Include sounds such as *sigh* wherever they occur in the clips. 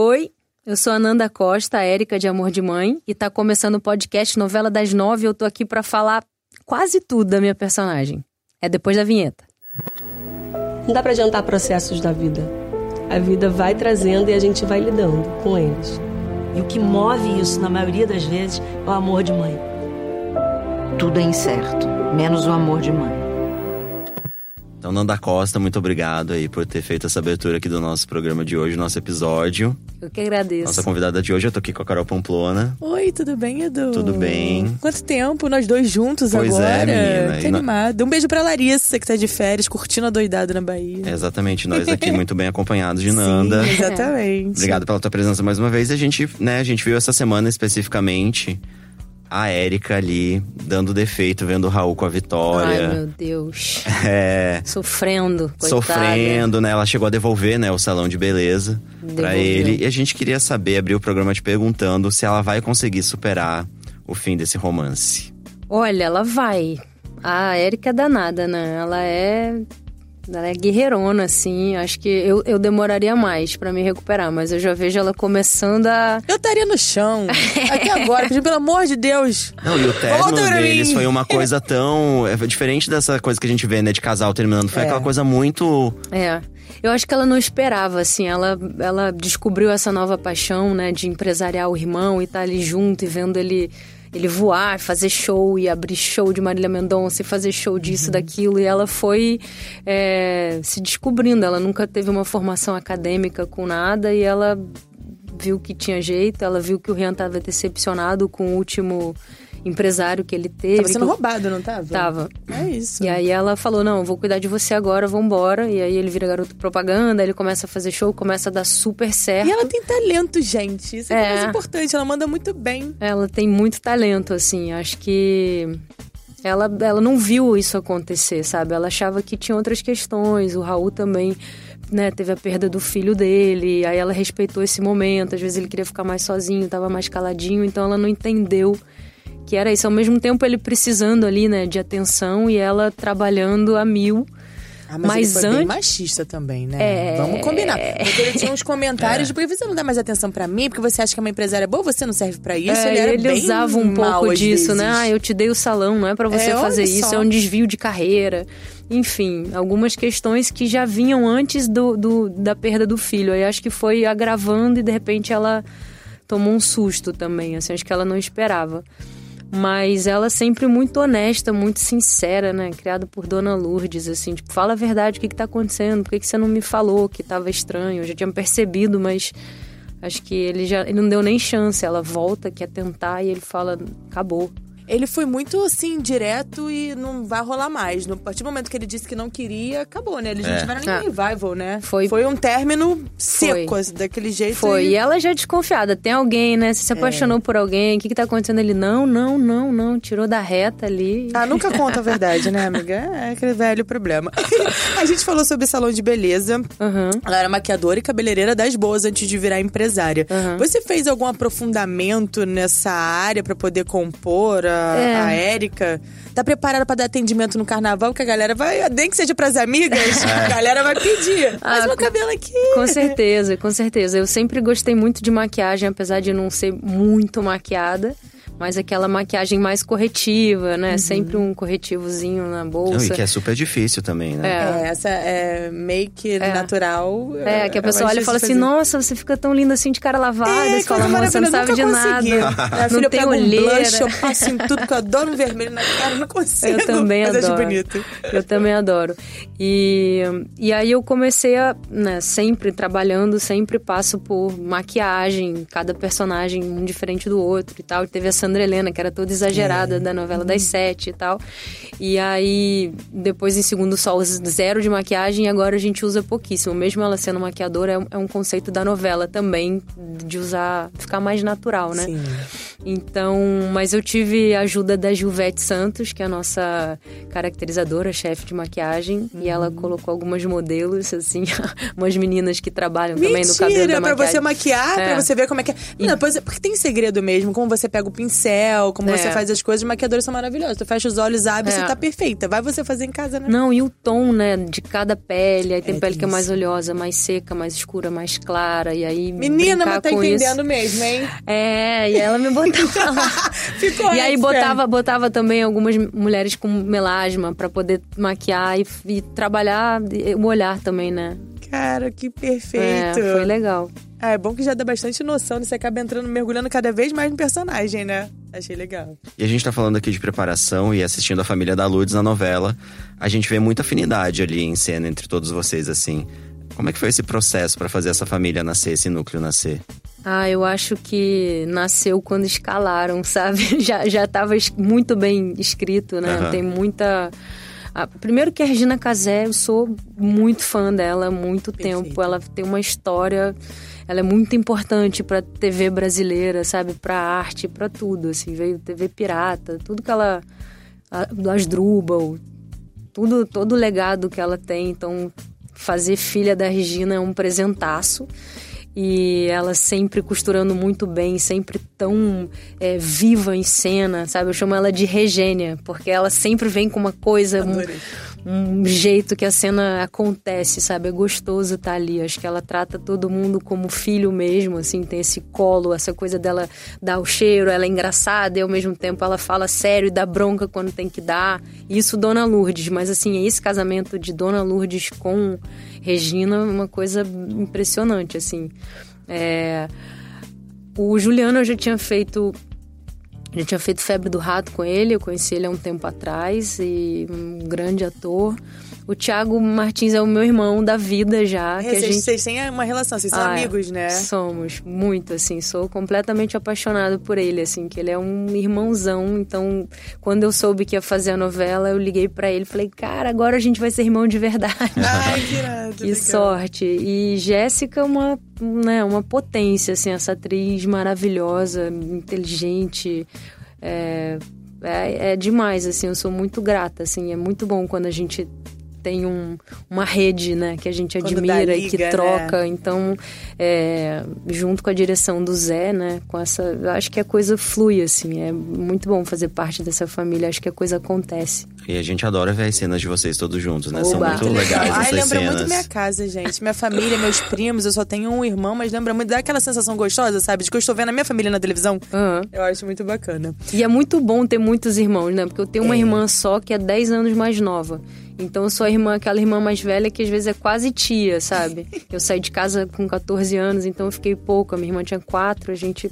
Oi, eu sou a Nanda Costa, a Érica de Amor de Mãe, e tá começando o podcast Novela das Nove. Eu tô aqui para falar quase tudo da minha personagem. É depois da vinheta. Não dá pra adiantar processos da vida. A vida vai trazendo e a gente vai lidando com eles. E o que move isso, na maioria das vezes, é o amor de mãe. Tudo é incerto, menos o amor de mãe. Então, Nanda Costa, muito obrigado aí por ter feito essa abertura aqui do nosso programa de hoje, nosso episódio. Eu que agradeço. Nossa convidada de hoje, eu tô aqui com a Carol Pamplona. Oi, tudo bem, Edu? Tudo bem. Quanto tempo, nós dois juntos Pois é, agora. menina. Que E no- animado. Um beijo pra Larissa, que tá de férias, curtindo a doidada na Bahia. É, exatamente, nós aqui *laughs* muito bem acompanhados de Nanda. Sim, exatamente. Obrigado pela tua presença mais uma vez. E a gente, né, a gente viu essa semana especificamente a Érica ali dando defeito, vendo o Raul com a Ai, Vitória. meu Deus. *laughs* é, Sofrendo, coitada. sofrendo, né? Ela chegou a devolver, né, o salão de beleza pra Devolveu. ele. E a gente queria saber, abrir o programa te perguntando se ela vai conseguir superar o fim desse romance. Olha, ela vai. A Érica é danada, né? Ela é. Ela é guerreirona, assim. Acho que eu, eu demoraria mais pra me recuperar, mas eu já vejo ela começando a. Eu estaria no chão, *laughs* aqui agora, pedindo pelo amor de Deus. Não, e o término deles mim. foi uma *laughs* coisa tão. É diferente dessa coisa que a gente vê, né, de casal terminando. Foi É. aquela coisa muito. É. Eu acho que ela não esperava, assim. Ela, ela descobriu essa nova paixão, né, de empresariar o irmão e estar ali junto e vendo ele. Ele voar, fazer show e abrir show de Marília Mendonça e fazer show disso, daquilo. E ela foi é, se descobrindo. Ela nunca teve uma formação acadêmica com nada e ela viu que tinha jeito. Ela viu que o Rian estava decepcionado com o último empresário que ele teve. Tava sendo que roubado, não tava? Tava. É isso. E aí ela falou, não, vou cuidar de você agora, vambora. E aí ele vira garoto propaganda, ele começa a fazer show, começa a dar super certo. E ela tem talento, gente. Isso é, É. mais importante. Ela manda muito bem. Ela tem muito talento, assim. Acho que ela, ela não viu isso acontecer, sabe? Ela achava que tinha outras questões. O Raul também, né, teve a perda do filho dele. Aí ela respeitou esse momento. Às vezes ele queria ficar mais sozinho, tava mais caladinho. Então ela não entendeu que era isso. Ao mesmo tempo ele precisando ali, né, de atenção e ela trabalhando a mil. Ah, mas, Mas ele foi bem antes- machista também, né? É. Vamos combinar. Porque ele tinha uns *laughs* comentários de por que você não dá mais atenção pra mim, porque você acha que é uma empresária boa, você não serve pra isso. É, ele era ele bem usava um pouco disso, né? vezes. Ah, eu te dei o salão, não é pra você É, fazer isso, só. é um desvio de carreira. Enfim, algumas questões que já vinham antes do, do- da perda do filho. Aí acho que foi agravando e de repente ela tomou um susto também, assim, acho que ela não esperava. Mas ela sempre muito honesta, muito sincera, né? Criada por Dona Lourdes, assim, tipo, fala a verdade, o que que tá acontecendo? Por que, que você não me falou que tava estranho? Eu já tinha percebido, mas acho que ele já ele não deu nem chance. Ela volta, quer tentar e ele fala, acabou. Ele foi muito, assim, direto e não vai rolar mais. No a partir do momento que ele disse que não queria, acabou, né? Eles não É. tiveram nem Ah. revival, né? Foi- Foi um término seco, assim, daquele jeito. Foi. E... E ela já desconfiada. Tem alguém, né? Você se apaixonou por alguém, o que que tá acontecendo? Ele, não, não, não, não. Tirou da reta ali. Ah, nunca conta a verdade, né, amiga? *laughs* É aquele velho problema. *laughs* a gente falou sobre salão de beleza. Aham. Ela era maquiadora e cabeleireira das boas antes de virar empresária. Uhum. Você fez algum aprofundamento nessa área pra poder compor a, É. a Érica? Tá preparada pra dar atendimento no carnaval que a galera vai, nem que seja pras amigas, a galera vai pedir. *laughs* Faz Ah, meu com- cabelo aqui. Com certeza, com certeza. Eu sempre gostei muito de maquiagem, apesar de não ser muito maquiada. Mas aquela maquiagem mais corretiva, né? Sempre um corretivozinho na Não, bolsa. e que é super difícil também, né? É, essa é make natural. É, que a eu pessoa olha e fala assim, fazer. nossa, você fica tão linda assim de cara lavada. É, você fala, moça, você não sabe de nada. consegui. *laughs* Minha não tem um blush, eu passo em tudo, porque eu adoro um vermelho na cara, não consigo. Eu também mas adoro. bonito. Eu também adoro. E, e aí eu comecei a, né, sempre trabalhando, sempre passo por maquiagem, cada personagem um diferente do outro e tal. Teve a Sandra Helena, que era toda exagerada da novela das sete e tal. E aí, depois em Segundo Sol, zero de maquiagem e agora a gente usa pouquíssimo. Mesmo ela sendo maquiadora, é um, é conceito da novela também, de usar, ficar mais natural, né? Sim. Então, mas eu tive a ajuda da Gilvete Santos, que é a nossa caracterizadora, chefe de maquiagem, e ela colocou algumas modelos, assim, *laughs* umas meninas que trabalham também no cabelo da Mentira, pra maquiagem. você maquiar, É. pra você ver como é que é. Não, pois- porque tem segredo mesmo, como você pega o pincel, como É. você faz as coisas, os maquiadores são maravilhosos. Tu fecha os olhos, abre, É. você tá perfeita. Vai você fazer em casa, né? Não, e o tom, né, de cada pele. Aí tem É, pele tem que é mais isso. oleosa, mais seca, mais escura, mais clara. E aí. Menina, mas tá entendendo isso. mesmo, hein? É, e ela me botava lá. *laughs* Ficou E aí extra. botava, botava também algumas mulheres com melasma pra poder maquiar e, e trabalhar o olhar também, né? Cara, que É, perfeito. foi legal. Ah, é bom que já dá bastante noção, né? Você acaba entrando, mergulhando cada vez mais no personagem, né? Achei legal. E a gente tá falando aqui de preparação e assistindo a família da Lourdes na novela. A gente vê muita afinidade ali em cena entre todos vocês, assim. Como é que foi esse processo pra fazer essa família nascer, esse núcleo nascer? Ah, eu acho que nasceu quando escalaram, *laughs* sabe? Já, já tava muito bem escrito, né? Aham. Tem muita. Ah, primeiro que a Regina Casé, eu sou muito fã dela há muito Perfeita. tempo. Ela tem uma história, ela é muito importante pra TV brasileira, sabe? Pra arte, pra tudo, assim. Veio TV Pirata, tudo que ela... a- Do Asdrubal, tudo, todo o legado que ela tem. Então, fazer filha da Regina é um presentaço. E ela sempre costurando muito bem, sempre tão é, viva em cena, sabe? Eu chamo ela de Regênia, porque ela sempre vem com uma coisa, Adorei. Um, jeito que a cena acontece, sabe? É gostoso estar ali. Acho que ela trata todo mundo como filho mesmo, assim, tem esse colo, essa coisa dela dar o cheiro, ela é engraçada e ao mesmo tempo ela fala sério e dá bronca quando tem que dar. Isso Dona Lourdes, mas assim, esse casamento de Dona Lourdes com Regina é uma coisa impressionante, assim. É... O Juliano eu já tinha feito já tinha feito Febre do Rato com ele, eu conheci ele há um tempo atrás e um grande ator. O Thiago Martins é o meu irmão da vida já, que a vocês, gente vocês têm uma relação, vocês são ah, amigos, né? Somos, muito, assim. Sou completamente apaixonada por ele, assim, que ele é um irmãozão. Então, quando eu soube que ia fazer a novela, eu liguei pra ele e falei, cara, agora a gente vai ser irmão de verdade. Ai, que irado. *laughs* Que legal. sorte. E Jéssica é uma, né, uma potência, assim, essa atriz maravilhosa, inteligente. É, é, é demais, assim, eu sou muito grata, assim. É muito bom quando a gente tem um, uma rede, né, que a gente dá admira e liga, que né? troca. Então, é, junto com a direção do Zé, né, com essa... Eu acho que a coisa flui, assim. É muito bom fazer parte dessa família. Acho que a coisa acontece. E a gente adora ver as cenas de vocês todos juntos, né? São Oba. muito Muito legais Ai, essas lembra cenas. muito minha casa, gente. Minha família, meus primos, eu só tenho um irmão, mas lembra muito daquela sensação gostosa, sabe? De que eu estou vendo a minha família na televisão. Aham. Eu acho muito bacana. E é muito bom ter muitos irmãos, né? Porque eu tenho uma É. irmã só que é 10 anos mais nova. Então eu sou a irmã, aquela irmã mais velha que às vezes é quase tia, sabe? *laughs* Eu saí de casa com 14 anos, então eu fiquei pouco. A minha irmã tinha 4, a gente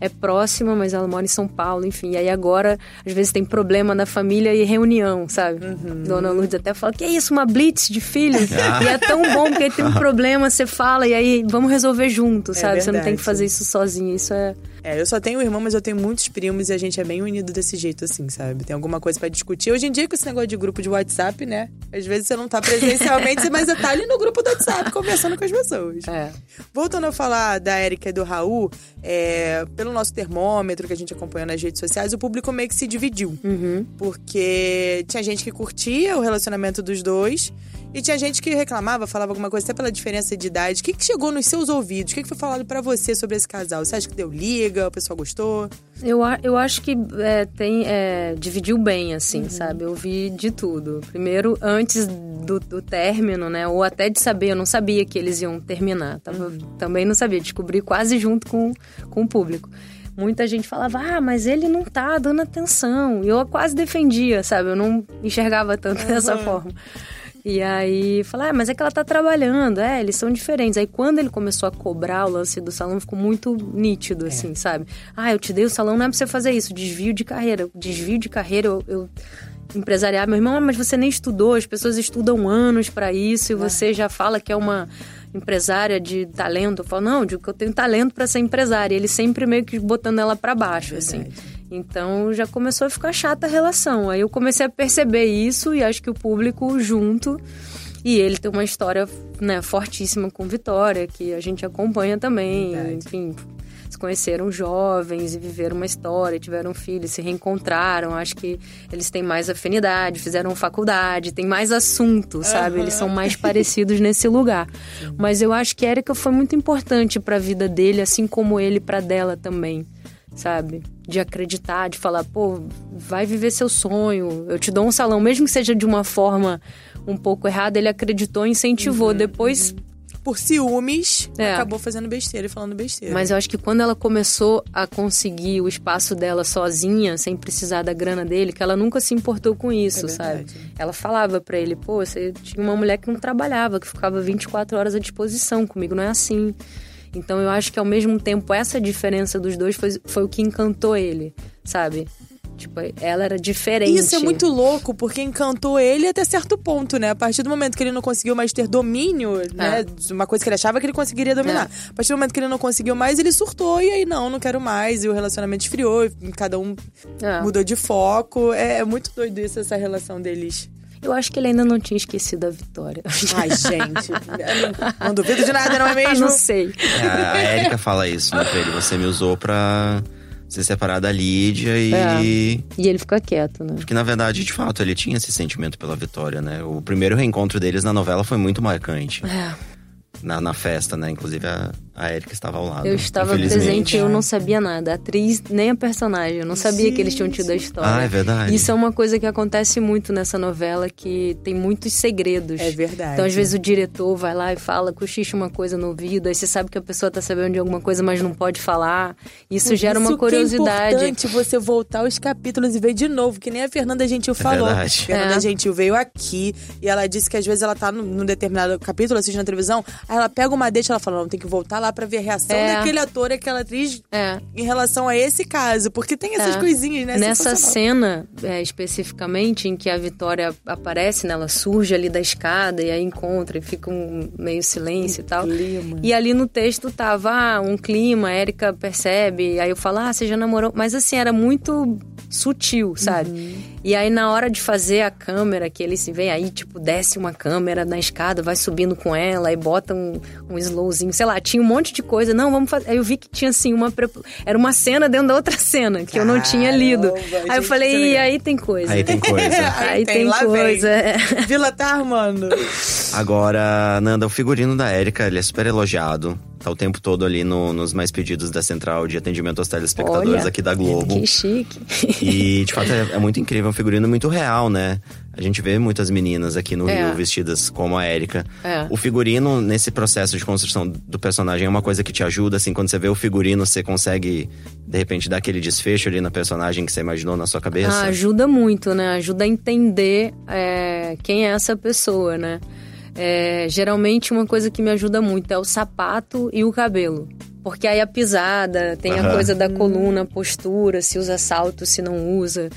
é próxima, mas ela mora em São Paulo, enfim. E aí agora, às vezes tem problema na família e reunião, sabe? Uhum. Dona Lourdes até fala, que é isso, uma blitz de filho? *laughs* e é tão bom, porque aí tem um *laughs* problema, você fala, e aí vamos resolver junto, sabe? você não tem É que fazer isso sozinho, isso é... É, eu só tenho um irmão, mas eu tenho muitos primos e a gente é bem unido desse jeito, assim, sabe? Tem alguma coisa pra discutir. Hoje em dia, com esse negócio de grupo de WhatsApp, né? Às vezes você não tá presencialmente, *laughs* mas você tá ali no grupo do WhatsApp conversando com as pessoas. é. Voltando a falar da Érica e do Raul, é, pelo nosso termômetro que a gente acompanhou nas redes sociais, o público meio que se dividiu. Uhum. Porque tinha gente que curtia o relacionamento dos dois e tinha gente que reclamava, falava alguma coisa até pela diferença de idade. O que, que chegou nos seus ouvidos? O que, que foi falado pra você sobre esse casal? Você acha que deu liga? O pessoal gostou? Eu, eu acho que é, tem é, dividiu bem, assim, sabe? Eu vi de tudo. Primeiro, antes do, do término, né? Ou até de saber, eu não sabia que eles iam terminar. Tava, Também não sabia, descobri quase junto com, com o público. Muita gente falava, ah, mas ele não tá dando atenção. E eu quase defendia, sabe? Eu não enxergava tanto *laughs* dessa forma. E aí, falar, ah, mas é que ela tá trabalhando, é, eles são diferentes. Aí quando ele começou a cobrar o lance do salão, ficou muito nítido, assim, sabe? Ah, eu te dei o salão, não é pra você fazer isso, desvio de carreira. Desvio de carreira, eu. eu empresariar, meu irmão, ah, mas você nem estudou, as pessoas estudam anos pra isso e você já fala que é uma empresária de talento. Eu falo, não, digo que eu tenho talento pra ser empresária. E ele sempre meio que botando ela pra baixo, assim. Então já começou a ficar chata a relação. Aí eu comecei a perceber isso e acho que o público junto E ele tem uma história né, fortíssima com Vitória, que a gente acompanha também. Verdade. Enfim, se conheceram jovens e viveram uma história, tiveram filhos, se reencontraram. Acho que eles têm mais afinidade, fizeram faculdade, tem mais assunto, sabe? Eles são mais parecidos nesse lugar. Mas eu acho que a Erika foi muito importante para a vida dele, assim como ele para dela também, sabe? De acreditar, de falar, pô, vai viver seu sonho, eu te dou um salão, mesmo que seja de uma forma um pouco errada, ele acreditou, incentivou. Depois Por ciúmes, É. acabou fazendo besteira e falando besteira. Mas eu acho que quando ela começou a conseguir o espaço dela sozinha, sem precisar da grana dele, que ela nunca se importou com isso, É sabe? Ela falava pra ele, pô, você tinha uma mulher que não trabalhava, que ficava 24 horas à disposição, comigo não é assim. Então eu acho que ao mesmo tempo essa diferença dos dois foi, foi o que encantou ele, sabe? Tipo, ela era diferente. Isso é muito louco, porque encantou ele até certo ponto, né? A partir do momento que ele não conseguiu mais ter domínio, né? Uma coisa que ele achava que ele conseguiria dominar. A partir do momento que ele não conseguiu mais, ele surtou e aí, não, não quero mais. E o relacionamento esfriou, cada um É. mudou de foco. É, é muito doido isso, essa relação deles. Eu acho que ele ainda não tinha esquecido a Vitória. Ai, *laughs* gente. não, não duvido de nada, não é *laughs* mesmo? não sei. É, a Erika fala isso, né, pra ele. Você me usou pra se separar da Lídia e. É. E ele fica quieto, né? Porque, na verdade, de fato, ele tinha esse sentimento pela Vitória, né? O primeiro reencontro deles na novela foi muito marcante. É. Na, na festa, né? Inclusive, a, a Erika estava ao lado. Eu estava presente e eu não sabia nada. A atriz, nem a personagem. Eu não sabia que eles tinham tido a história. Ah, é verdade. Isso é uma coisa que acontece muito nessa novela, que tem muitos segredos. É verdade. Então, às vezes, o diretor vai lá e fala, cochicha uma coisa no ouvido, aí você sabe que a pessoa tá sabendo de alguma coisa, mas não pode falar. Isso gera uma Isso que curiosidade. É importante você voltar os capítulos e ver de novo, que nem a Fernanda Gentil falou. verdade. Fernanda É. Gentil veio aqui e ela disse que às vezes ela tá num num determinado capítulo assistindo na televisão, aí ela pega uma deixa e ela fala: não, tem que voltar lá pra ver a reação É. daquele ator e aquela atriz É. em relação a esse caso. Porque tem essas É. coisinhas, né? Nessa cena, é, especificamente, em que a Vitória aparece, né? Ela surge ali da escada e aí encontra e fica um meio silêncio e tal. clima. E ali no texto tava ah, um clima, a Erika percebe, aí eu falo, ah, você já namorou. Mas assim, era muito sutil, sabe? Uhum. E aí na hora de fazer a câmera, que ele se vem aí, tipo, desce uma câmera na escada, vai subindo com ela e bota um, um slowzinho, sei lá, tinha um monte de coisa. Não, vamos fazer. Aí eu vi que tinha assim uma. Era uma cena dentro da outra *laughs* cena, que eu não tinha lido. Caramba, Aí eu falei, legal." aí tem coisa. Aí tem coisa. *laughs* Aí tem, lá vem. coisa. é. Vila tá armando. Agora, Nanda, o figurino da Erika, ele é super elogiado. Tá o tempo todo ali no- nos mais pedidos da central de atendimento aos telespectadores Olha, aqui da Globo. Que chique. E, de fato, é, é muito incrível, é um figurino muito real, né? A gente vê muitas meninas aqui no É. Rio vestidas como a Erika. É. O figurino, nesse processo de construção do personagem, é uma coisa que te ajuda, assim, quando você vê o figurino, você consegue, de repente, dar aquele desfecho ali na personagem que você imaginou na sua cabeça. Ah, ajuda muito, né? Ajuda a entender é, quem é essa pessoa, né? É, geralmente uma coisa que me ajuda muito é o sapato e o cabelo. Porque aí a pisada, tem a Aham. coisa da coluna, a postura, se usa salto, se não usa.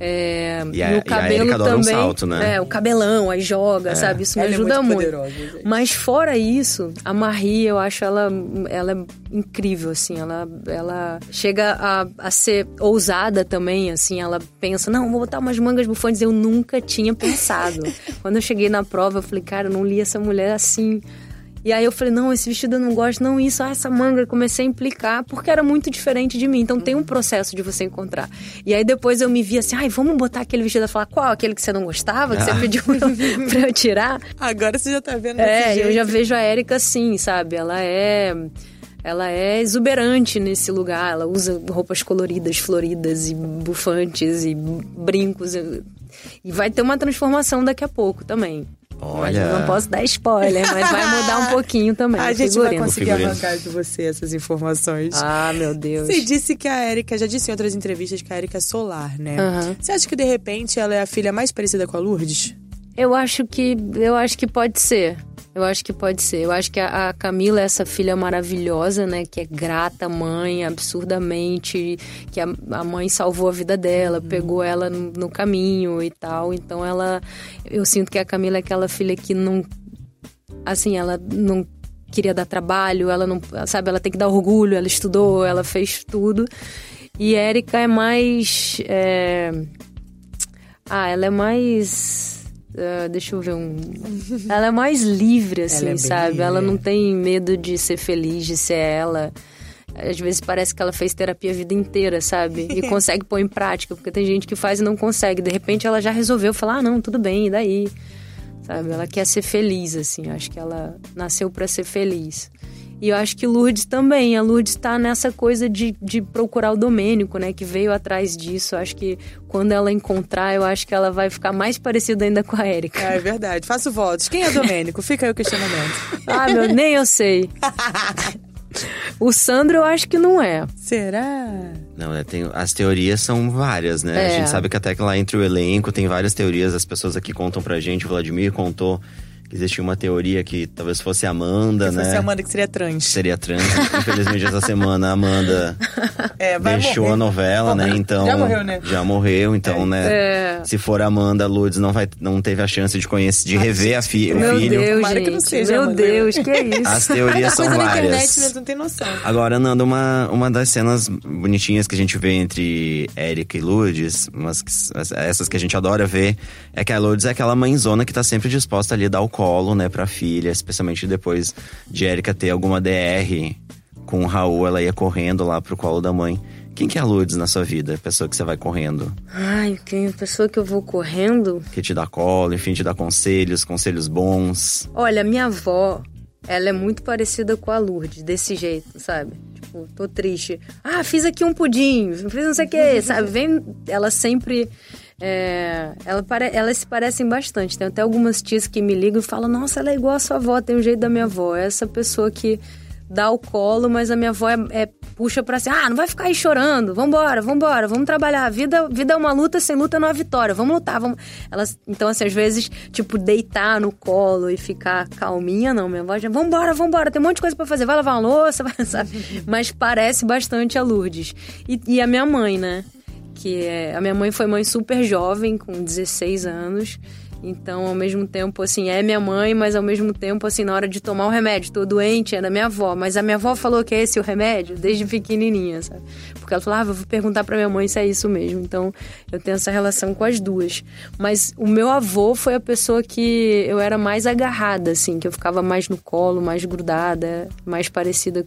É, E a- o e a cabelo adora um também. salto, né? É, o cabelão, aí joga, sabe? Isso me Ela é ajuda muito muito. poderosa. Mas fora isso, a Marie, eu acho ela, ela é incrível, assim. Ela, ela chega a, a ser ousada também, assim. Ela pensa, não, vou botar umas mangas bufantes. Eu nunca tinha pensado. *laughs* Quando eu cheguei na prova, eu falei, cara, eu não li essa mulher assim. E aí eu falei, não, esse vestido eu não gosto, não, isso, ah, essa manga. Eu comecei a implicar, porque era muito diferente de mim. Então tem um processo de você encontrar. E aí depois eu me vi assim, ai, vamos botar aquele vestido. Ela fala, qual? Aquele que você não gostava, que você pediu *laughs* pra eu tirar? Agora você já tá vendo É, eu já vejo a Erika assim, sabe? Ela é. Ela é exuberante nesse lugar. Ela usa roupas coloridas, floridas e bufantes e brincos. E e vai ter uma transformação daqui a pouco também. Mas Olha. eu não posso dar spoiler, mas vai mudar um pouquinho também. A gente vai figurino. conseguir figurino. arrancar de você essas informações. Ah, meu Deus. Você disse que a Erika, já disse em outras entrevistas que a Erika é solar, né? Aham. Você acha que de repente ela é a filha mais parecida com a Lourdes? Eu acho que eu acho que pode ser. Eu acho que pode ser. Eu acho que a, a Camila é essa filha maravilhosa, né? Que é grata mãe, absurdamente. Que a, a mãe salvou a vida dela, pegou ela no, no caminho e tal. Então ela. Eu sinto que a Camila é aquela filha que não. Assim, ela não queria dar trabalho, ela não. Sabe, ela tem que dar orgulho, ela estudou, ela fez tudo. E Érica é mais. é, ah, ela é mais ah, deixa eu ver um. Ela é mais livre, assim, Ela é sabe? livre, Ela é. não tem medo de ser feliz, de ser ela. Às vezes parece que ela fez terapia a vida inteira, sabe? E *laughs* consegue pôr em prática, porque tem gente que faz e não consegue. De repente ela já resolveu falar: ah, não, tudo bem, e daí? Sabe? Ela quer ser feliz, assim. Acho que ela nasceu para ser feliz. E eu acho que Lourdes também. A Lourdes tá nessa coisa de, de procurar o Domênico, né? Que veio atrás disso. Eu acho que quando ela encontrar, eu acho que ela vai ficar mais parecida ainda com a Érica. É verdade. Faço votos. Quem é Domênico? Fica aí o questionamento. *laughs* Ah, meu, nem eu sei. *laughs* O Sandro eu acho que não é. Será? Não, né, tem, as teorias são várias, né? A É. gente sabe que até que lá entre o elenco tem várias teorias, as pessoas aqui contam pra gente, o Vladimir contou que existia uma teoria que talvez fosse a Amanda, Se né? fosse a Amanda que seria trans. Seria trans. Infelizmente, essa semana a Amanda *laughs* É, vai deixou morrer. a novela, né? Então. Já morreu, né? Já morreu, então, né? É. Se for a Amanda, Lourdes não, vai, não teve a chance de conhecer, de rever a fi, o Meu filho. Deus, Tomara que não seja, Meu mano. Deus, que é isso? As teorias são Coisa na internet, várias. né? Não tem noção. Agora, Nando, uma, uma das cenas bonitinhas que a gente vê entre Érica e Lourdes, umas, que- essas que a gente adora ver, é que a Lourdes é aquela mãezona que tá sempre disposta ali a dar o colo, né, pra filha, especialmente depois de Érica ter alguma DR com o Raul, ela ia correndo lá pro colo da mãe. Quem que é a Lourdes na sua vida? A pessoa que você vai correndo, Ai, quem a pessoa que eu vou correndo. que te dá colo, enfim, te dá conselhos, conselhos bons. Olha, minha avó, ela é muito parecida com a Lourdes, desse jeito, sabe? Tipo, tô triste. Ah, fiz aqui um pudim, fiz não sei o que, sabe? Vem, ela sempre. É, ela pare- elas se parecem bastante. Tem até algumas tias que me ligam e falam: Nossa, ela é igual a sua avó, tem o jeito da minha avó. É essa pessoa que dá o colo, mas a minha avó é, é- puxa pra cima. Ah, não vai ficar aí chorando. Vambora, vambora, vamos trabalhar. Vida, vida é uma luta, sem luta não há vitória. Vamos lutar, vamos. Elas, então, assim, às vezes, tipo, deitar no colo e ficar calminha, não. Minha avó já, vambora, vambora, tem um monte de coisa pra fazer. Vai lavar uma louça, *laughs* sabe? Mas parece bastante a Lourdes. E, e a minha mãe, né? Que é, a minha mãe foi mãe super jovem, com 16 anos. Então, ao mesmo tempo, assim, é minha mãe, mas ao mesmo tempo, assim, na hora de tomar o remédio, tô doente, é da minha avó. Mas a minha avó falou que é esse o remédio desde pequenininha, sabe? Porque ela falou, ah, vou perguntar pra minha mãe se é isso mesmo. Então, eu tenho essa relação com as duas. Mas o meu avô foi a pessoa que eu era mais agarrada, assim, que eu ficava mais no colo, mais grudada, mais parecida,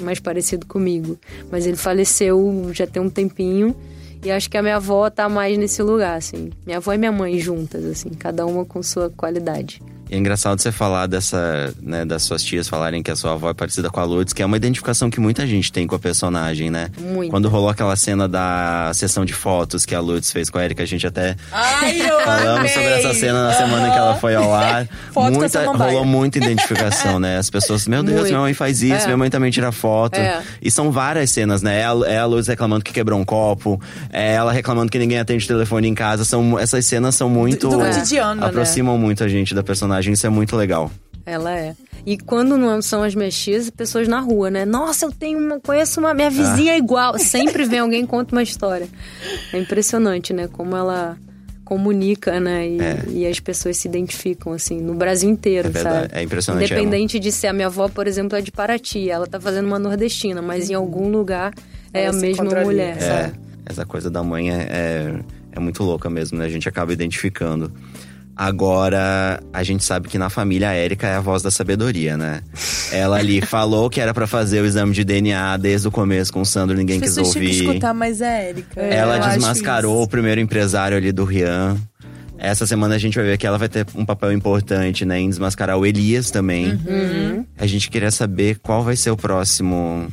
mais parecido comigo. Mas ele faleceu já tem um tempinho. E acho que a minha avó tá mais nesse lugar, assim. Minha avó e minha mãe juntas, assim, cada uma com sua qualidade. É engraçado você falar dessa, né, das suas tias falarem que a sua avó é parecida com a Lourdes, que é uma identificação que muita gente tem com a personagem, né? Muito. Quando rolou aquela cena da sessão de fotos que a Lourdes fez com a Erika, a gente até Ai, *laughs* falamos amei. sobre essa cena na semana que ela foi ao ar. *laughs* Foto muita, rolou muita identificação, né? As pessoas, meu Deus, Muito. minha mãe faz isso, É. minha mãe também tira foto. É. E são várias cenas, né? É a, é a Lourdes reclamando que quebrou um copo, é ela reclamando que ninguém atende o telefone em casa. São, essas cenas são muito. Do- do cotidiano, né? Aproximam muito a gente da personagem, isso é muito legal. Ela é. E quando não são as tias, pessoas na rua, né? Nossa, eu tenho uma. Conheço uma. Minha vizinha Ah. é igual. Sempre vem alguém e conta uma história. É impressionante, né? Como ela comunica, né? E, e as pessoas se identificam, assim, no Brasil inteiro, É verdade, sabe? é impressionante, Independente de ser a minha avó, por exemplo, é de Paraty. Ela tá fazendo uma nordestina, mas em algum lugar é Ela a mesma mulher, É, sabe? essa coisa da mãe é, é, é muito louca mesmo, né? A gente acaba identificando. Agora, a gente sabe que na família a Érica é a voz da sabedoria, né? Ela ali *laughs* falou que era pra fazer o exame de DNA desde o começo com o Sandro, ninguém quis ouvir. escutar mais a Érica. Ela desmascarou o primeiro empresário ali do Rian. Essa semana a gente vai ver que ela vai ter um papel importante, né? Em desmascarar o Elias também. Uhum. A gente queria saber qual vai ser o próximo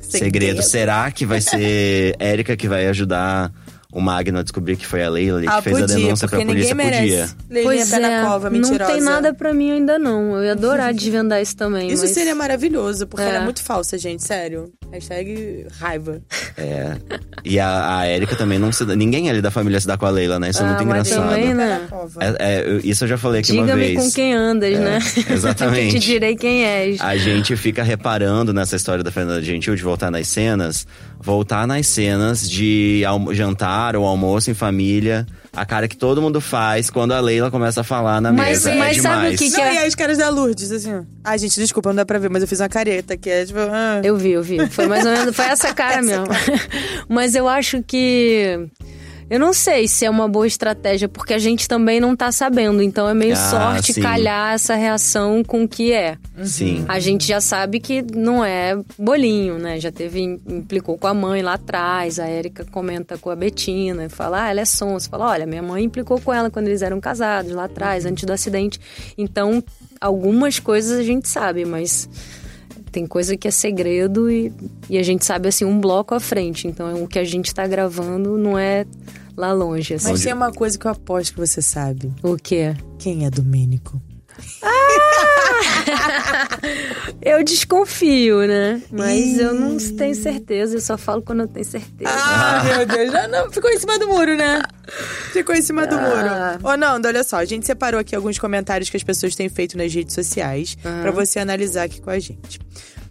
segredo. Segredo. Será que vai ser *laughs* Érica que vai ajudar o Magno a descobrir que foi a Leila ali que Ah, fez podia, a denúncia pra polícia? Podia. merece. Leilinha Pois é, na cova, não tem nada pra mim ainda não. Eu ia adorar desvendar isso também. Isso mas... seria maravilhoso, porque É. ela é muito falsa, gente, sério. Hashtag raiva. É. E a, a Érica também não se dá. Ninguém ali da família se dá com a Leila, né? Isso é Ah, muito mas engraçado. também, né? É- é, eu- isso eu já falei aqui uma Diga-me vez. com quem andas, né? *laughs* exatamente. que te direi quem és. A gente fica reparando nessa história da Fernanda Gentil de voltar nas cenas, voltar nas cenas de almo- jantar ou almoço em família, a cara que todo mundo faz quando a Leila começa a falar na Mas- mesa. mas é sabe demais. o que que Não, é? e aí os caras da Lourdes, assim, ó. Ai, gente, desculpa, não dá pra ver, mas eu fiz uma careta que é tipo. ah. Eu vi, eu vi. Foi mais ou menos, foi essa cara *laughs* mesmo. *laughs* Mas eu acho que. Eu não sei se é uma boa estratégia, porque a gente também não tá sabendo. Então é meio Ah, sorte sim. calhar essa reação com o que é. Sim. A gente já sabe que não é bolinho, né? Já teve, implicou com a mãe lá atrás. A Érica comenta com a Betina e fala: Ah, ela é sonsa. Fala: Olha, minha mãe implicou com ela quando eles eram casados lá atrás, antes do acidente. Então, algumas coisas a gente sabe, mas tem coisa que é segredo e, e a gente sabe assim um bloco à frente. Então, o que a gente tá gravando não é lá longe. Assim. Mas tem uma coisa que eu aposto que você sabe. O quê? Quem é Domênico? *laughs* Eu desconfio, né? Mas eu não tenho certeza, eu só falo quando eu tenho certeza. Ah, meu Deus. Não, não, ficou em cima do muro, né? Ficou em cima do Ah. muro. Ô, Nando, olha só. A gente separou aqui alguns comentários que as pessoas têm feito nas redes sociais pra você analisar aqui com a gente.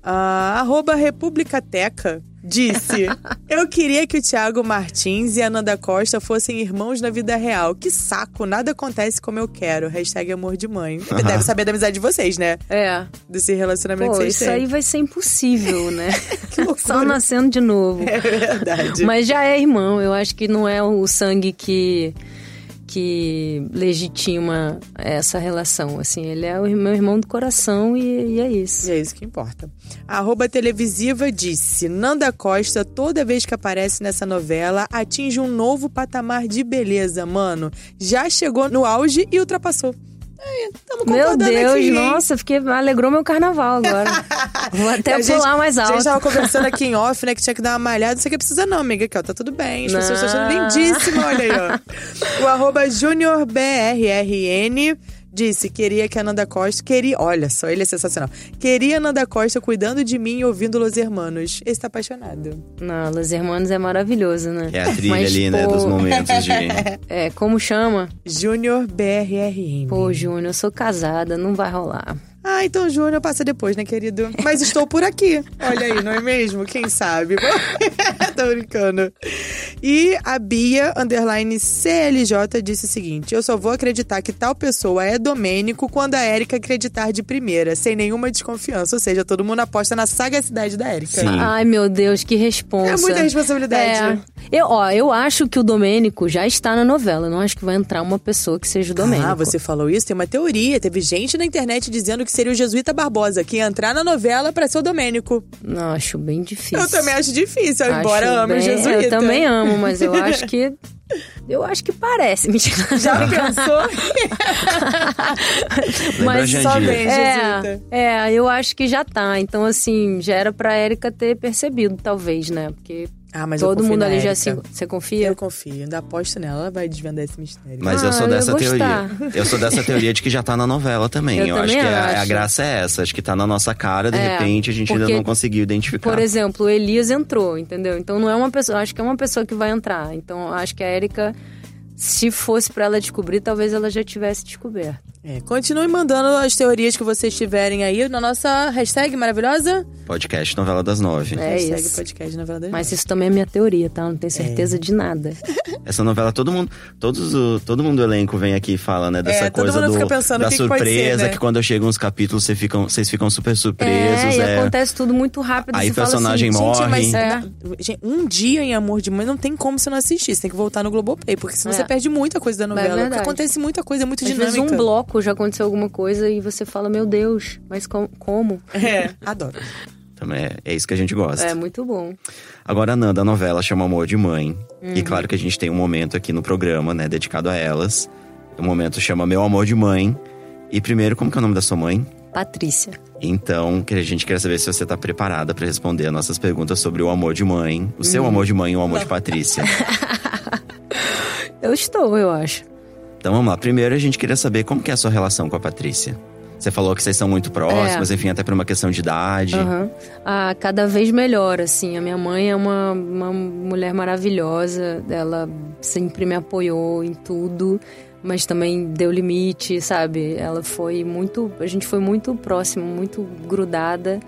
Ah, arroba Republicateca disse: *laughs* Eu queria que o Thiago Martins e a Nanda Costa fossem irmãos na vida real. Que saco, nada acontece como eu quero. Hashtag amor de mãe. *laughs* Deve saber da amizade de vocês, né? É. Desse relacionamento Pô, que vocês isso têm. aí vai ser impossível, né? *laughs* Que loucura. Só nascendo de novo. É verdade. Mas já é irmão, eu acho que não é o sangue que que legitima essa relação, assim, ele é o meu irmão do coração e, e é isso. E é isso que importa. A arroba televisiva disse: Nanda Costa, toda vez que aparece nessa novela, atinge um novo patamar de beleza, mano. Já chegou no auge e ultrapassou. Tamo Meu Deus, aqui, nossa, fiquei, alegrou meu carnaval agora. *laughs* Vou até A gente- pular mais A gente alto. tava conversando aqui em *laughs* off, né? Que tinha que dar uma malhada. Não sei o que precisa, não, amiga. Aqui, ó, tá tudo bem. As pessoas estão achando Não. lindíssima. Olha aí, ó. *laughs* O arroba JuniorBRRN disse: queria que a Nanda Costa. Queria. Olha só, ele é sensacional. Queria a Nanda Costa cuidando de mim e ouvindo Los Hermanos. Esse tá apaixonado. Não, Los Hermanos é maravilhoso, né? É a trilha Mas, ali, né, pô, dos momentos de. *laughs* É, como chama? JuniorBRRN. Pô, Júnior, eu sou casada, não vai rolar. Ah, então Júnior passa depois, né, querido? Mas estou por aqui. Olha aí, não é mesmo? Quem sabe? *laughs* Tô brincando. E a Bia, underline CLJ, disse o seguinte: Eu só vou acreditar que tal pessoa é Domênico quando a Érica acreditar de primeira, sem nenhuma desconfiança. Ou seja, todo mundo aposta na sagacidade da Érica. Sim. Ai, meu Deus, que responsa. É muita responsabilidade. É. Eu, ó, eu acho que o Domênico já está na novela. Eu não acho que vai entrar uma pessoa que seja o Domênico. Ah, você falou isso? Tem uma teoria. Teve gente na internet dizendo que seria o Jesuíta Barbosa, que ia entrar na novela pra ser o Domênico. Não, acho bem difícil. Eu também acho difícil, Acho embora ame o bem- Jesuíta. Eu também amo, mas eu acho que. Eu acho que parece. *laughs* Mentira. Já pensou? Mas só bem, É, Jesuíta. é, eu acho que já tá. Então, assim, já era pra Érica ter percebido, talvez, né? Porque Ah, mas eu todo mundo ali já se. Você confia? Eu confio, ainda aposto nela, ela vai desvendar esse mistério. Mas Ah, eu sou eu dessa gostar. teoria. Eu sou dessa teoria de que já tá na novela também. Eu acho também que a, a acho. graça é essa. Acho que tá na nossa cara, de É, repente a gente ainda porque, não conseguiu identificar. Por exemplo, o Elias entrou, entendeu? Então não é uma pessoa. Acho que é uma pessoa que vai entrar. Então acho que a Érica, se fosse pra ela descobrir, talvez ela já tivesse descoberto. É, continue mandando as teorias que vocês tiverem aí na nossa hashtag maravilhosa. Podcast Novela das Nove. É hashtag isso. podcast novela das Mas isso também é minha teoria, tá? Eu não tenho certeza de nada. *laughs* Essa novela, todo mundo, todos, o- todo mundo do elenco vem aqui e fala, né, dessa É, todo coisa mundo do, fica pensando da o que que surpresa, ser, né? que quando chegam os capítulos vocês ficam, vocês ficam super surpresos. é, e é. acontece tudo muito rápido. Aí fala personagem assim, morre. Gente, mas É. um dia em Amor de Mãe não tem como você não assistir. Você tem que voltar no Globoplay, porque senão É. você perde muita coisa da novela. porque verdade. acontece muita coisa, é muito Às vezes dinâmica. um bloco já aconteceu alguma coisa e você fala, meu Deus, mas com- como? É, *laughs* adoro. Também é, é isso que a gente gosta. É muito bom. Agora, a Nanda, a novela chama Amor de Mãe. Uhum. E claro que a gente tem um momento aqui no programa, né, dedicado a elas. O momento chama Meu Amor de Mãe. E primeiro, como que é o nome da sua mãe? Patrícia. Então, que a gente quer saber se você tá preparada pra responder as nossas perguntas sobre o amor de mãe, o Uhum. seu amor de mãe e o amor de Patrícia. *laughs* Eu estou, eu acho. Então vamos lá. Primeiro a gente queria saber como que é a sua relação com a Patrícia. Você falou que vocês são muito próximas, enfim, até por uma questão de idade. Aham. Ah, cada vez melhor, assim. A minha mãe é uma, uma mulher maravilhosa. Ela sempre me apoiou em tudo, mas também deu limite, sabe? Ela foi muito. A gente foi muito próximo, muito grudada.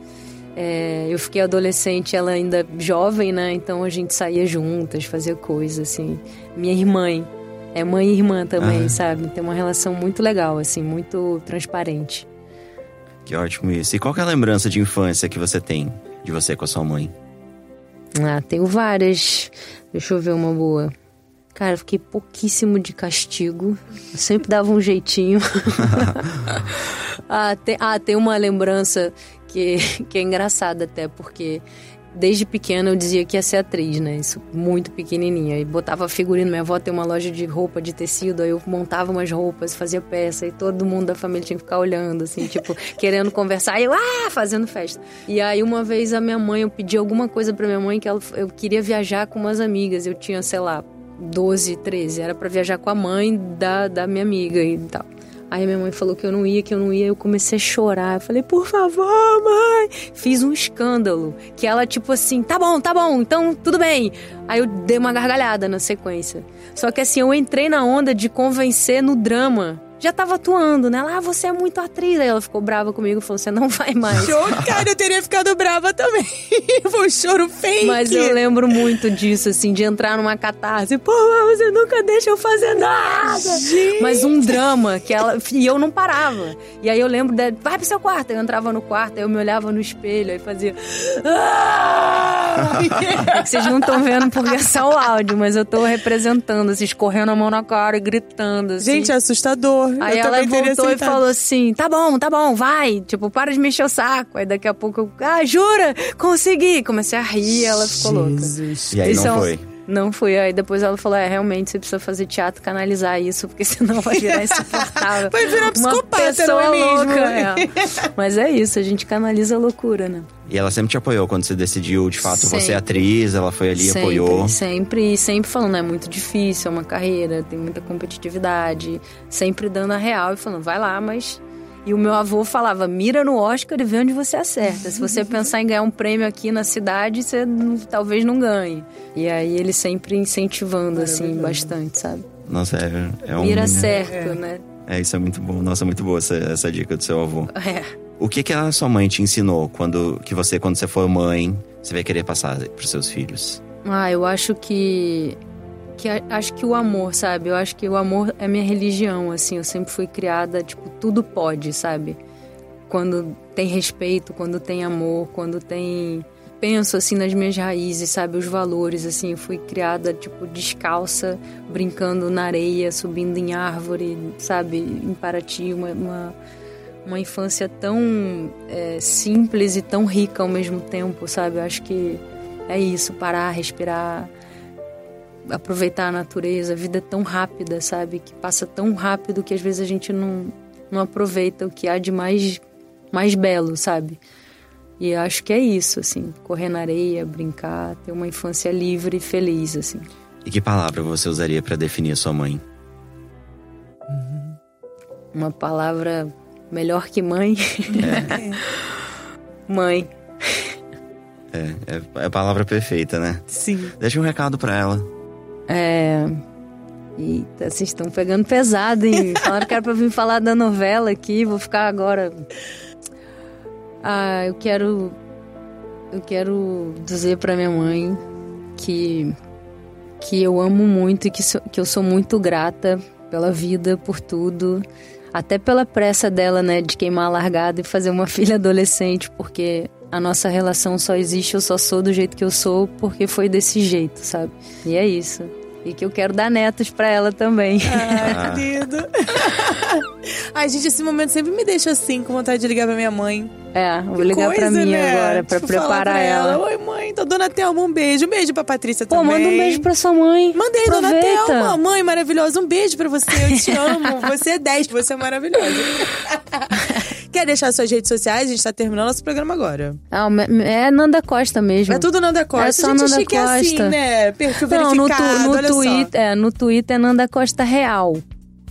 É, eu fiquei adolescente, ela ainda jovem, né? Então a gente saía juntas, fazia coisas, assim. Minha irmã. É mãe e irmã também, sabe? Tem uma relação muito legal, assim, muito transparente. Que ótimo isso. E qual que é a lembrança de infância que você tem de você com a sua mãe? Ah, tenho várias. Deixa eu ver uma boa. Cara, fiquei pouquíssimo de castigo. Eu sempre dava um jeitinho. *laughs* *laughs* ah, tem, ah, tem uma lembrança que, que é engraçada até, porque desde pequena eu dizia que ia ser atriz, né? Isso muito pequenininha. E botava figurino. Minha avó tem uma loja de roupa de tecido, aí eu montava umas roupas, fazia peça, e todo mundo da família tinha que ficar olhando, assim, tipo, *laughs* querendo conversar. E eu, ah, fazendo festa. E aí uma vez a minha mãe, eu pedi alguma coisa pra minha mãe que ela, eu queria viajar com umas amigas. Eu tinha, sei lá, 12, 13. Era para viajar com a mãe da, da minha amiga e tal. Aí minha mãe falou que eu não ia, que eu não ia. Eu comecei a chorar. Eu falei, por favor, mãe. Fiz um escândalo. Que ela, tipo assim, tá bom, tá bom, então tudo bem. Aí eu dei uma gargalhada na sequência. Só que assim, eu entrei na onda de convencer no drama já tava atuando, né? Ela, ah, você é muito atriz. Aí ela ficou brava comigo e falou: você não vai mais. Chocada, eu teria ficado brava também. *laughs* Foi um choro fake. Mas eu lembro muito disso, assim, de entrar numa catarse. Pô, você nunca deixa eu fazer nada. Gente. Mas um drama que ela. E eu não parava. E aí eu lembro de. Vai pro seu quarto. Eu entrava no quarto, aí eu me olhava no espelho, aí fazia. Ah! *laughs* é que vocês não estão vendo porque é só o áudio, mas eu tô representando, assim, escorrendo a mão na cara e gritando. Assim. Gente, é assustador. Aí eu ela voltou e falou assim: tá bom, tá bom, vai. Tipo, para de mexer o saco. Aí daqui a pouco eu, ah, jura? Consegui. Comecei a rir ela ficou Jesus. E aí Isso é não um- foi. Não fui. Aí depois ela falou: é, realmente você precisa fazer teatro, canalizar isso, porque *laughs* senão vai virar *laughs* insuportável. Vai virar psicopata, Uma pessoa não é mesmo? louca. é. *laughs* Mas é isso, a gente canaliza a loucura, né? E ela sempre te apoiou quando você decidiu, de fato, você é Sempre. atriz, ela foi ali e sempre, apoiou. Sempre, e sempre falando, é muito difícil, é uma carreira, tem muita competitividade. Sempre dando a real e falando, vai lá, mas. E o meu avô falava, mira no Oscar e vê onde você acerta. Se você pensar em ganhar um prêmio aqui na cidade, você não- talvez não ganhe. E aí ele sempre incentivando, assim, bastante, sabe? Nossa, é, é um. Mira certo, né? É, isso é muito bom. Nossa, muito boa essa, essa dica do seu avô. É. O que que a sua mãe te ensinou quando que você, quando você for mãe, você vai querer passar pros seus filhos? Ah, eu acho que que acho que o amor, sabe? Eu acho que o amor é minha religião, assim. Eu sempre fui criada, tipo, tudo pode, sabe? Quando tem respeito, quando tem amor, quando tem penso assim nas minhas raízes, sabe, os valores assim. Eu fui criada tipo descalça, brincando na areia, subindo em árvore, sabe, em Paraty, uma, uma uma infância tão é, simples e tão rica ao mesmo tempo, sabe? Eu acho que é isso, parar, respirar, aproveitar a natureza. A vida é tão rápida, sabe? Que passa tão rápido que às vezes a gente não, não aproveita o que há de mais, mais belo, sabe? E acho que é isso, assim, correr na areia, brincar, ter uma infância livre e feliz, assim. E que palavra você usaria pra definir a sua mãe? Uma palavra melhor que mãe. *laughs* mãe. É, é, é a palavra perfeita, né? Sim. Deixa um recado pra ela. É. Eita, vocês estão pegando pesado, hein? *laughs* Falaram que era pra vir falar da novela aqui, vou ficar agora. Ah, eu quero. Eu quero dizer pra minha mãe que. que eu amo muito e que, sou- que eu sou muito grata pela vida, por tudo. Até pela pressa dela, né, de queimar a largada e fazer uma *laughs* filha adolescente, porque a nossa relação só existe, eu só sou do jeito que eu sou, porque foi desse jeito, sabe? E é isso. E que eu quero dar netos pra ela também. Ai, querido. *laughs* Ai, gente, esse momento sempre me deixa assim, com vontade de ligar pra minha mãe. É, vou ligar Coisa, pra mim né? agora, pra Tipo, preparar pra ela. Oi, mãe, tô dona Thelma, um beijo. Um beijo pra Patrícia Pô, também. manda um beijo pra sua mãe. Mandei, dona Aproveita. Thelma, mãe maravilhosa. Um beijo pra você, eu te amo. Você é 10, você é maravilhosa. *laughs* Quer deixar suas redes sociais? A gente tá terminando nosso programa agora. Ah, é Nanda Costa mesmo. É tudo Nanda Costa. É só a gente Nanda achei que é assim, Costa. né? Perfil Não, no, tu- no olha só. Twitter, é, no Twitter é Nanda Costa Real.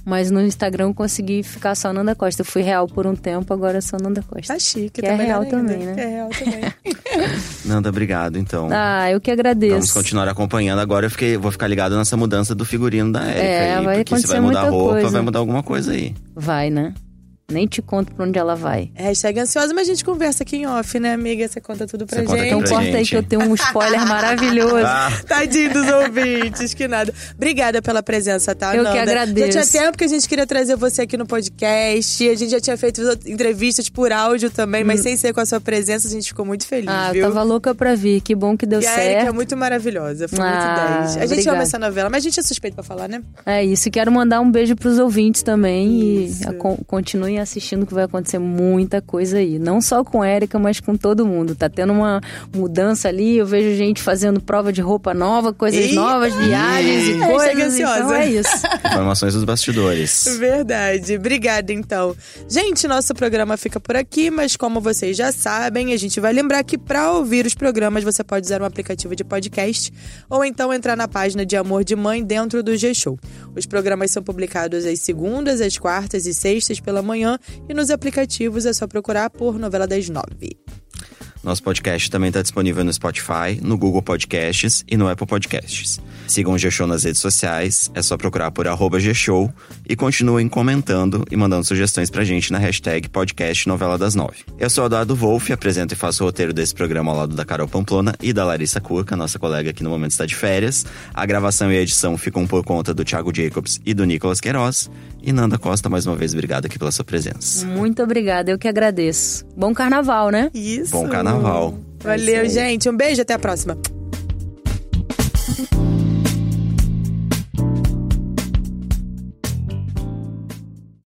Mas no Instagram eu consegui ficar só Nanda Costa. Eu fui real por um tempo, agora eu sou Nanda Costa. Tá chique, Que tá é real ainda. também, né? Que é real também. *laughs* Nanda, obrigado, então. Ah, eu que agradeço. Vamos continuar acompanhando. Agora eu fiquei, vou ficar ligado nessa mudança do figurino da Érica É, aí. vai porque se vai acontecer mudar a roupa, coisa. vai mudar alguma coisa aí. Vai, né? Nem te conto pra onde ela vai. Hashtag ansiosa, mas a gente conversa aqui em off, né, amiga? Você conta tudo pra Você conta gente. Então pra corta aí que eu tenho um spoiler maravilhoso. Ah, Tadinho dos ouvintes, que nada. Obrigada pela presença, tá, Eu que Nanda? agradeço. Já tinha tempo que a gente queria trazer você aqui no podcast. A gente já tinha feito entrevistas por áudio também, mas sem ser com a sua presença, a gente ficou muito feliz, Hum. Ah, viu? tava louca pra vir. Que bom que deu E a Erika é certo. muito maravilhosa, foi Ah, muito 10. A gente obrigada. ama essa novela, mas a gente é suspeito pra falar, né? É isso. Quero mandar um beijo pros ouvintes também. Isso. E continuem assistindo que vai acontecer muita coisa aí. Não só com a Érica, mas com todo mundo. Tá tendo uma mudança ali. Eu vejo gente fazendo prova de roupa nova, coisas Ih! novas, viagens e coisas. ansiosa. Então é isso. *laughs* informações dos bastidores. Verdade. Obrigada, então. Gente, nosso programa fica por aqui, mas como vocês já sabem, a gente vai lembrar que para ouvir os programas você pode usar um aplicativo de podcast ou então entrar na página de Amor de Mãe dentro do G-Show. Os programas são publicados às segundas, às quartas e sextas pela manhã e nos aplicativos é só procurar por Novela das Nove. Nosso podcast também está disponível no Spotify, no Google Podcasts e no Apple Podcasts. Sigam o G-Show nas redes sociais, é só procurar por arroba G-Show e continuem comentando e mandando sugestões pra gente na hashtag podcast Novela das Nove. Eu sou o Eduardo Wolff, apresento e faço o roteiro desse programa ao lado da Carol Pamplona e da Larissa Curca, nossa colega que no momento está de férias. A gravação e a edição ficam por conta do Thiago Jacobs e do Nicolas Queiroz. E Nanda Costa, mais uma vez, obrigado aqui pela sua presença. Muito obrigada. Eu que agradeço. Bom carnaval, né? Isso. Bom carnaval. Valeu, é gente. Um beijo até a próxima.